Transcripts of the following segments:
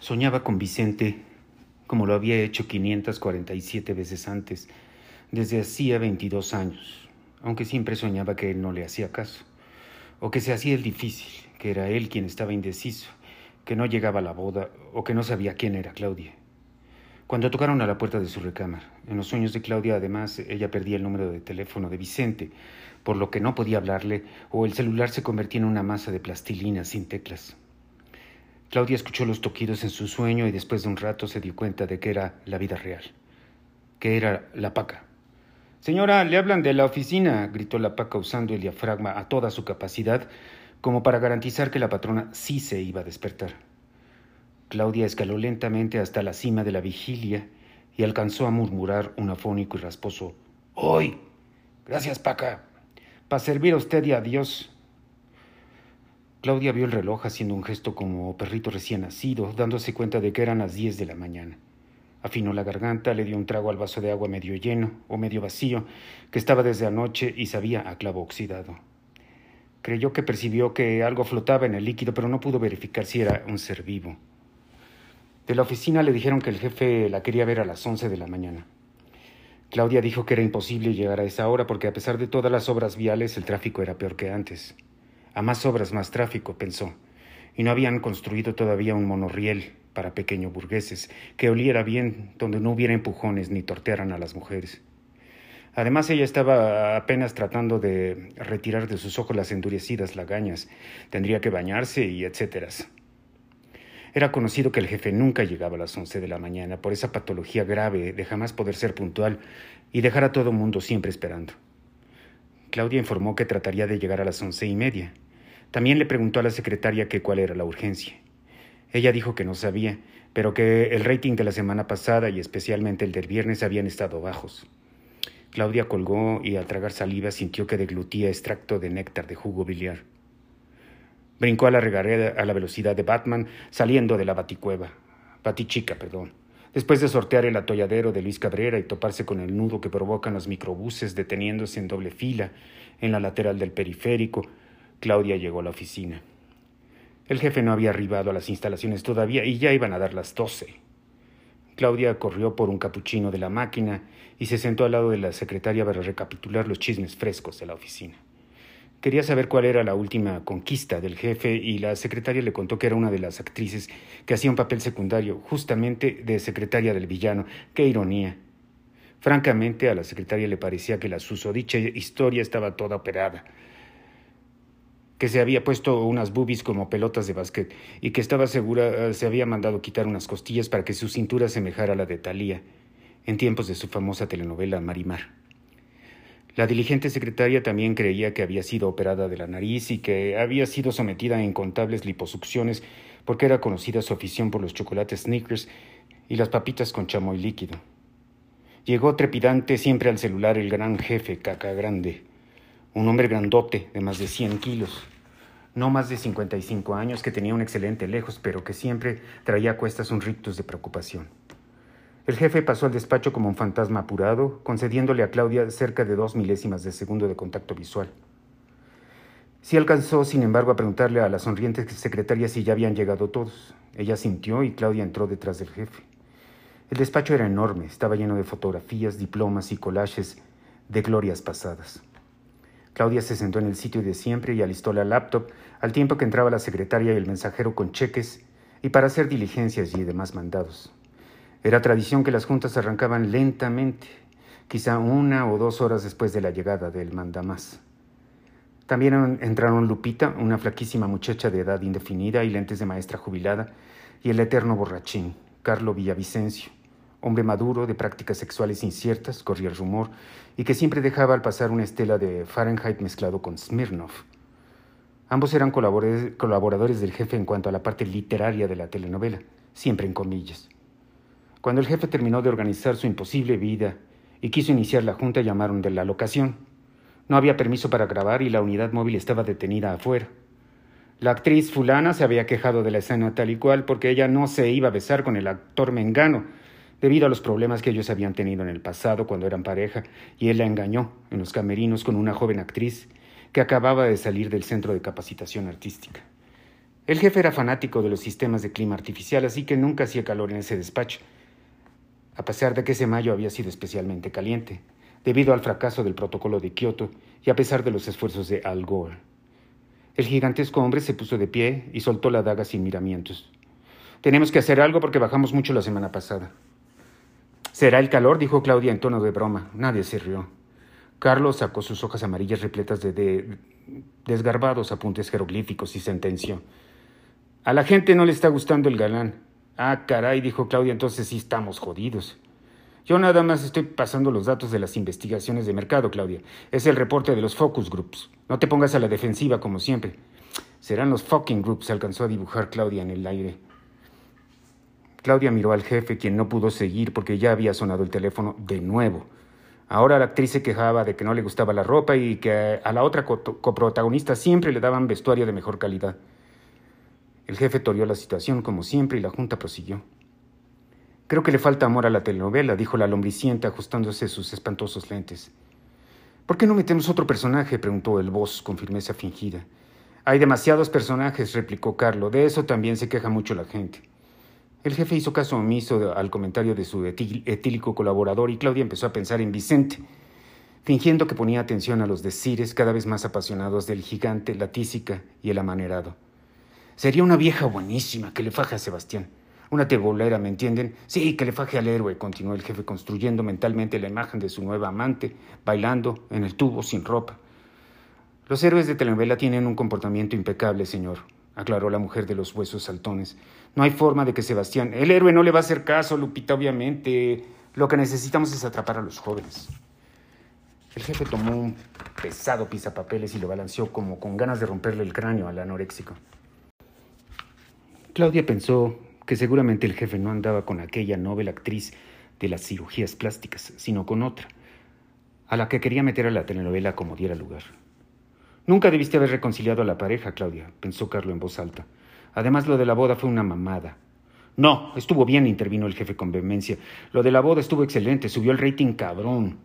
Soñaba con Vicente como lo había hecho 547 veces antes, desde hacía 22 años, aunque siempre soñaba que él no le hacía caso, o que se hacía el difícil, que era él quien estaba indeciso, que no llegaba a la boda o que no sabía quién era Claudia. Cuando tocaron a la puerta de su recámara, en los sueños de Claudia además ella perdía el número de teléfono de Vicente, por lo que no podía hablarle o el celular se convertía en una masa de plastilina sin teclas. Claudia escuchó los toquidos en su sueño y después de un rato se dio cuenta de que era la vida real, que era la paca. Señora, le hablan de la oficina, gritó la paca usando el diafragma a toda su capacidad, como para garantizar que la patrona sí se iba a despertar. Claudia escaló lentamente hasta la cima de la vigilia y alcanzó a murmurar un afónico y rasposo Hoy. Gracias, Paca. Para servir a usted y a Dios. Claudia vio el reloj haciendo un gesto como perrito recién nacido, dándose cuenta de que eran las diez de la mañana. Afinó la garganta, le dio un trago al vaso de agua medio lleno o medio vacío, que estaba desde anoche y sabía a clavo oxidado. Creyó que percibió que algo flotaba en el líquido, pero no pudo verificar si era un ser vivo. De la oficina le dijeron que el jefe la quería ver a las once de la mañana. Claudia dijo que era imposible llegar a esa hora porque a pesar de todas las obras viales el tráfico era peor que antes. A más obras, más tráfico, pensó. Y no habían construido todavía un monorriel para pequeños burgueses que oliera bien, donde no hubiera empujones ni tortearan a las mujeres. Además, ella estaba apenas tratando de retirar de sus ojos las endurecidas lagañas. Tendría que bañarse y etcétera. Era conocido que el jefe nunca llegaba a las once de la mañana por esa patología grave de jamás poder ser puntual y dejar a todo mundo siempre esperando. Claudia informó que trataría de llegar a las once y media. También le preguntó a la secretaria que cuál era la urgencia. Ella dijo que no sabía, pero que el rating de la semana pasada y especialmente el del viernes habían estado bajos. Claudia colgó y al tragar saliva sintió que deglutía extracto de néctar de jugo biliar. Brincó a la regarera a la velocidad de Batman, saliendo de la baticueva. Batichica, perdón. Después de sortear el atolladero de Luis Cabrera y toparse con el nudo que provocan los microbuses deteniéndose en doble fila en la lateral del periférico, Claudia llegó a la oficina. El jefe no había arribado a las instalaciones todavía y ya iban a dar las doce. Claudia corrió por un capuchino de la máquina y se sentó al lado de la secretaria para recapitular los chismes frescos de la oficina. Quería saber cuál era la última conquista del jefe y la secretaria le contó que era una de las actrices que hacía un papel secundario, justamente de secretaria del villano. ¡Qué ironía! Francamente, a la secretaria le parecía que la susodicha historia estaba toda operada que se había puesto unas boobies como pelotas de básquet y que estaba segura se había mandado quitar unas costillas para que su cintura semejara a la de Talía en tiempos de su famosa telenovela Marimar. La diligente secretaria también creía que había sido operada de la nariz y que había sido sometida a incontables liposucciones porque era conocida su afición por los chocolates Snickers y las papitas con chamoy líquido. Llegó trepidante siempre al celular el gran jefe Caca Grande, un hombre grandote de más de 100 kilos, no más de 55 años, que tenía un excelente lejos, pero que siempre traía a cuestas un rictus de preocupación. El jefe pasó al despacho como un fantasma apurado, concediéndole a Claudia cerca de dos milésimas de segundo de contacto visual. Sí alcanzó, sin embargo, a preguntarle a la sonriente secretaria si ya habían llegado todos. Ella sintió y Claudia entró detrás del jefe. El despacho era enorme, estaba lleno de fotografías, diplomas y collages de glorias pasadas. Claudia se sentó en el sitio de siempre y alistó la laptop al tiempo que entraba la secretaria y el mensajero con cheques y para hacer diligencias y demás mandados. Era tradición que las juntas arrancaban lentamente, quizá una o dos horas después de la llegada del mandamás. También entraron Lupita, una flaquísima muchacha de edad indefinida y lentes de maestra jubilada, y el eterno borrachín, Carlo Villavicencio, hombre maduro de prácticas sexuales inciertas, corría el rumor, y que siempre dejaba al pasar una estela de Fahrenheit mezclado con Smirnov. Ambos eran colaboradores del jefe en cuanto a la parte literaria de la telenovela, siempre en comillas. Cuando el jefe terminó de organizar su imposible vida y quiso iniciar la junta, llamaron de la locación. No había permiso para grabar y la unidad móvil estaba detenida afuera. La actriz fulana se había quejado de la escena tal y cual porque ella no se iba a besar con el actor Mengano, debido a los problemas que ellos habían tenido en el pasado cuando eran pareja, y él la engañó en los camerinos con una joven actriz que acababa de salir del centro de capacitación artística. El jefe era fanático de los sistemas de clima artificial, así que nunca hacía calor en ese despacho, a pesar de que ese mayo había sido especialmente caliente, debido al fracaso del protocolo de Kioto y a pesar de los esfuerzos de Al Gore. El gigantesco hombre se puso de pie y soltó la daga sin miramientos. Tenemos que hacer algo porque bajamos mucho la semana pasada. ¿Será el calor? dijo Claudia en tono de broma. Nadie se rió. Carlos sacó sus hojas amarillas repletas de, desgarbados apuntes jeroglíficos y sentenció. A la gente no le está gustando el galán. Ah, caray, dijo Claudia, entonces sí estamos jodidos. Yo nada más estoy pasando los datos de las investigaciones de mercado, Claudia. Es el reporte de los focus groups. No te pongas a la defensiva como siempre. Serán los fucking groups, alcanzó a dibujar Claudia en el aire. Claudia miró al jefe, quien no pudo seguir porque ya había sonado el teléfono de nuevo. Ahora la actriz se quejaba de que no le gustaba la ropa y que a la otra coprotagonista siempre le daban vestuario de mejor calidad. El jefe toreó la situación como siempre y la junta prosiguió. Creo que le falta amor a la telenovela, dijo la lombricienta ajustándose sus espantosos lentes. ¿Por qué no metemos otro personaje? preguntó el voz con firmeza fingida. Hay demasiados personajes, replicó Carlo. De eso también se queja mucho la gente. El jefe hizo caso omiso al comentario de su etílico colaborador y Claudia empezó a pensar en Vicente, fingiendo que ponía atención a los decires cada vez más apasionados del gigante, la tísica y el amanerado. Sería una vieja buenísima que le faje a Sebastián. Una tebolera, ¿me entienden? Sí, que le faje al héroe, continuó el jefe, construyendo mentalmente la imagen de su nueva amante, bailando en el tubo sin ropa. Los héroes de telenovela tienen un comportamiento impecable, señor, aclaró la mujer de los huesos saltones. No hay forma de que Sebastián. El héroe no le va a hacer caso, Lupita, obviamente. Lo que necesitamos es atrapar a los jóvenes. El jefe tomó un pesado pisapapeles y lo balanceó como con ganas de romperle el cráneo al anoréxico. Claudia pensó que seguramente el jefe no andaba con aquella noble actriz de las cirugías plásticas, sino con otra, a la que quería meter a la telenovela como diera lugar. Nunca debiste haber reconciliado a la pareja, Claudia, pensó Carlo en voz alta. Además, lo de la boda fue una mamada. No, estuvo bien, intervino el jefe con vehemencia. Lo de la boda estuvo excelente, subió el rating cabrón.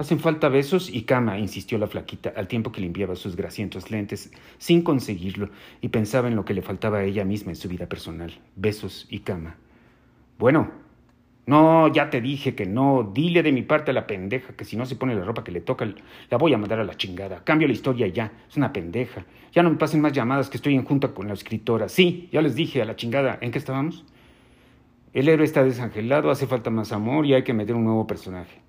Hacen falta besos y cama, insistió la flaquita, al tiempo que limpiaba sus grasientos lentes, sin conseguirlo, y pensaba en lo que le faltaba a ella misma en su vida personal. Besos y cama. Bueno, no, ya te dije que no. Dile de mi parte a la pendeja que si no se pone la ropa que le toca, la voy a mandar a la chingada. Cambio la historia ya. Es una pendeja. Ya no me pasen más llamadas que estoy en junta con la escritora. Sí, ya les dije a la chingada. ¿En qué estábamos? El héroe está desangelado, hace falta más amor y hay que meter un nuevo personaje.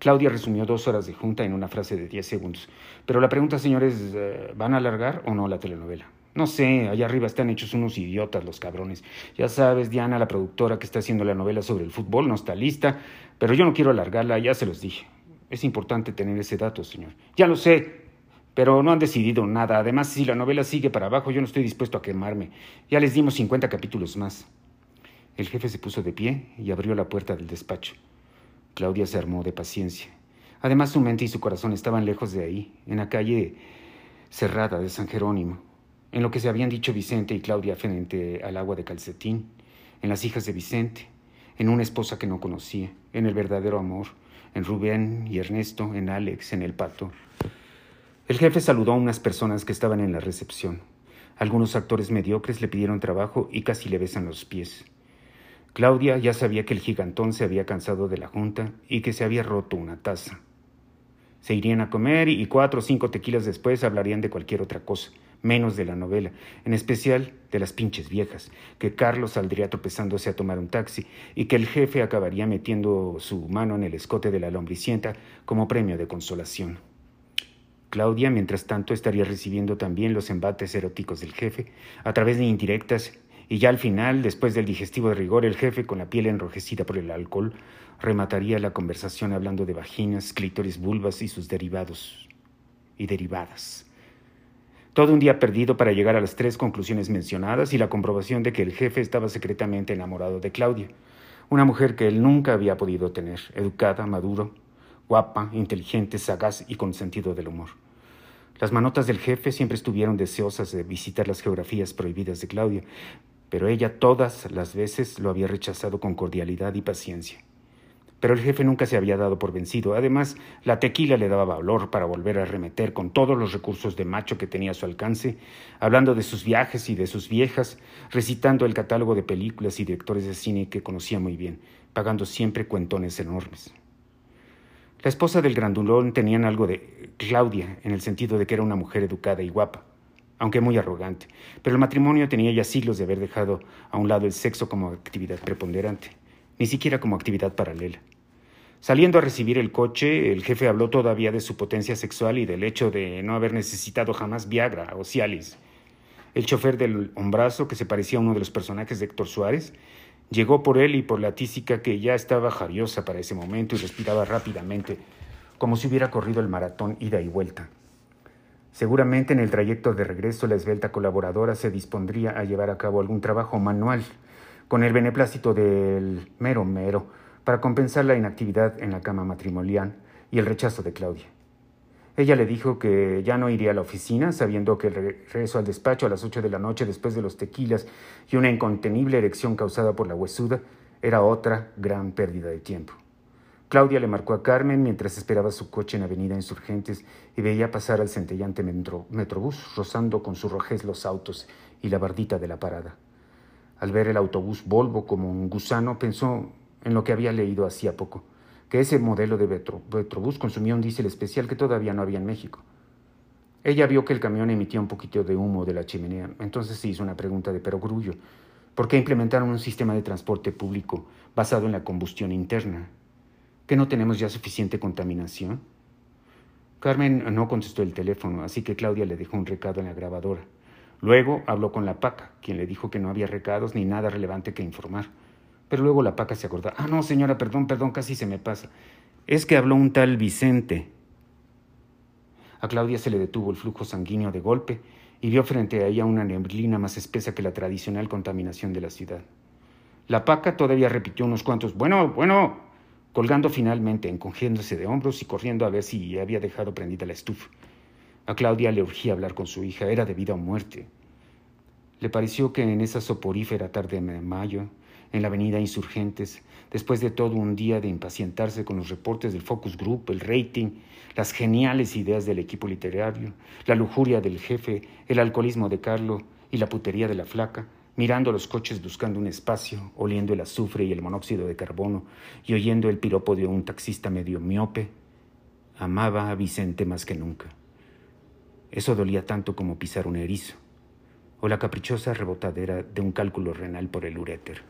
Claudia resumió dos horas de junta en una frase de diez segundos. Pero la pregunta, señores, eh, ¿van a alargar o no la telenovela? No sé, allá arriba están hechos unos idiotas los cabrones. Ya sabes, Diana, la productora que está haciendo la novela sobre el fútbol, no está lista, pero yo no quiero alargarla, ya se los dije. Es importante tener ese dato, señor. Ya lo sé, pero no han decidido nada. Además, si la novela sigue para abajo, yo no estoy dispuesto a quemarme. Ya les dimos 50 capítulos más. El jefe se puso de pie y abrió la puerta del despacho. Claudia se armó de paciencia. Además, su mente y su corazón estaban lejos de ahí, en la calle cerrada de San Jerónimo en lo que se habían dicho Vicente y Claudia frente al agua de calcetín, en las hijas de Vicente, en una esposa que no conocía, en el verdadero amor, en Rubén y Ernesto, en Alex, en el pato. El jefe saludó a unas personas que estaban en la recepción. Algunos actores mediocres le pidieron trabajo y casi le besan los pies. Claudia ya sabía que el gigantón se había cansado de la junta y que se había roto una taza. Se irían a comer y cuatro o cinco tequilas después hablarían de cualquier otra cosa menos de la novela, en especial de las pinches viejas, que Carlos saldría tropezándose a tomar un taxi y que el jefe acabaría metiendo su mano en el escote de la lombricienta como premio de consolación. Claudia, mientras tanto, estaría recibiendo también los embates eróticos del jefe, a través de indirectas, y ya al final, después del digestivo de rigor, el jefe, con la piel enrojecida por el alcohol, remataría la conversación hablando de vaginas, clítoris, vulvas y sus derivados y derivadas. Todo un día perdido para llegar a las tres conclusiones mencionadas y la comprobación de que el jefe estaba secretamente enamorado de Claudia, una mujer que él nunca había podido tener, educada, maduro, guapa, inteligente, sagaz y con sentido del humor. Las manotas del jefe siempre estuvieron deseosas de visitar las geografías prohibidas de Claudia, pero ella todas las veces lo había rechazado con cordialidad y paciencia. Pero el jefe nunca se había dado por vencido. Además, la tequila le daba valor para volver a arremeter con todos los recursos de macho que tenía a su alcance, hablando de sus viajes y de sus viejas, recitando el catálogo de películas y directores de cine que conocía muy bien, pagando siempre cuentones enormes. La esposa del grandulón tenían algo de Claudia, en el sentido de que era una mujer educada y guapa, aunque muy arrogante, pero el matrimonio tenía ya siglos de haber dejado a un lado el sexo como actividad preponderante, ni siquiera como actividad paralela. Saliendo a recibir el coche, el jefe habló todavía de su potencia sexual y del hecho de no haber necesitado jamás Viagra o Cialis. El chofer del hombrazo, que se parecía a uno de los personajes de Héctor Suárez, llegó por él y por la tísica que ya estaba jariosa para ese momento y respiraba rápidamente, como si hubiera corrido el maratón ida y vuelta. Seguramente en el trayecto de regreso la esbelta colaboradora se dispondría a llevar a cabo algún trabajo manual, con el beneplácito del mero mero, para compensar la inactividad en la cama matrimonial y el rechazo de Claudia. Ella le dijo que ya no iría a la oficina, sabiendo que el regreso al despacho a las ocho de la noche después de los tequilas y una incontenible erección causada por la huesuda era otra gran pérdida de tiempo. Claudia le marcó a Carmen mientras esperaba su coche en Avenida Insurgentes y veía pasar al centellante metrobús, rozando con su rojez los autos y la bardita de la parada. Al ver el autobús Volvo como un gusano, pensó en lo que había leído hacía poco, que ese modelo de Metrobús consumía un diésel especial que todavía no había en México. Ella vio que el camión emitía un poquito de humo de la chimenea, entonces se hizo una pregunta de perogrullo. ¿Por qué implementaron un sistema de transporte público basado en la combustión interna? ¿Que no tenemos ya suficiente contaminación? Carmen no contestó el teléfono, así que Claudia le dejó un recado en la grabadora. Luego habló con la paca, quien le dijo que no había recados ni nada relevante que informar. Pero luego la paca se acordó. Ah, no, señora, perdón, perdón, casi se me pasa. Es que habló un tal Vicente. A Claudia se le detuvo el flujo sanguíneo de golpe y vio frente a ella una neblina más espesa que la tradicional contaminación de la ciudad. La paca todavía repitió unos cuantos, bueno, bueno, colgando finalmente, encogiéndose de hombros y corriendo a ver si había dejado prendida la estufa. A Claudia le urgía hablar con su hija, era de vida o muerte. Le pareció que en esa soporífera tarde de mayo, en la avenida Insurgentes, después de todo un día de impacientarse con los reportes del focus group, el rating, las geniales ideas del equipo literario, la lujuria del jefe, el alcoholismo de Carlo y la putería de la flaca, mirando los coches buscando un espacio, oliendo el azufre y el monóxido de carbono y oyendo el piropo de un taxista medio miope, amaba a Vicente más que nunca. Eso dolía tanto como pisar un erizo o la caprichosa rebotadera de un cálculo renal por el uréter.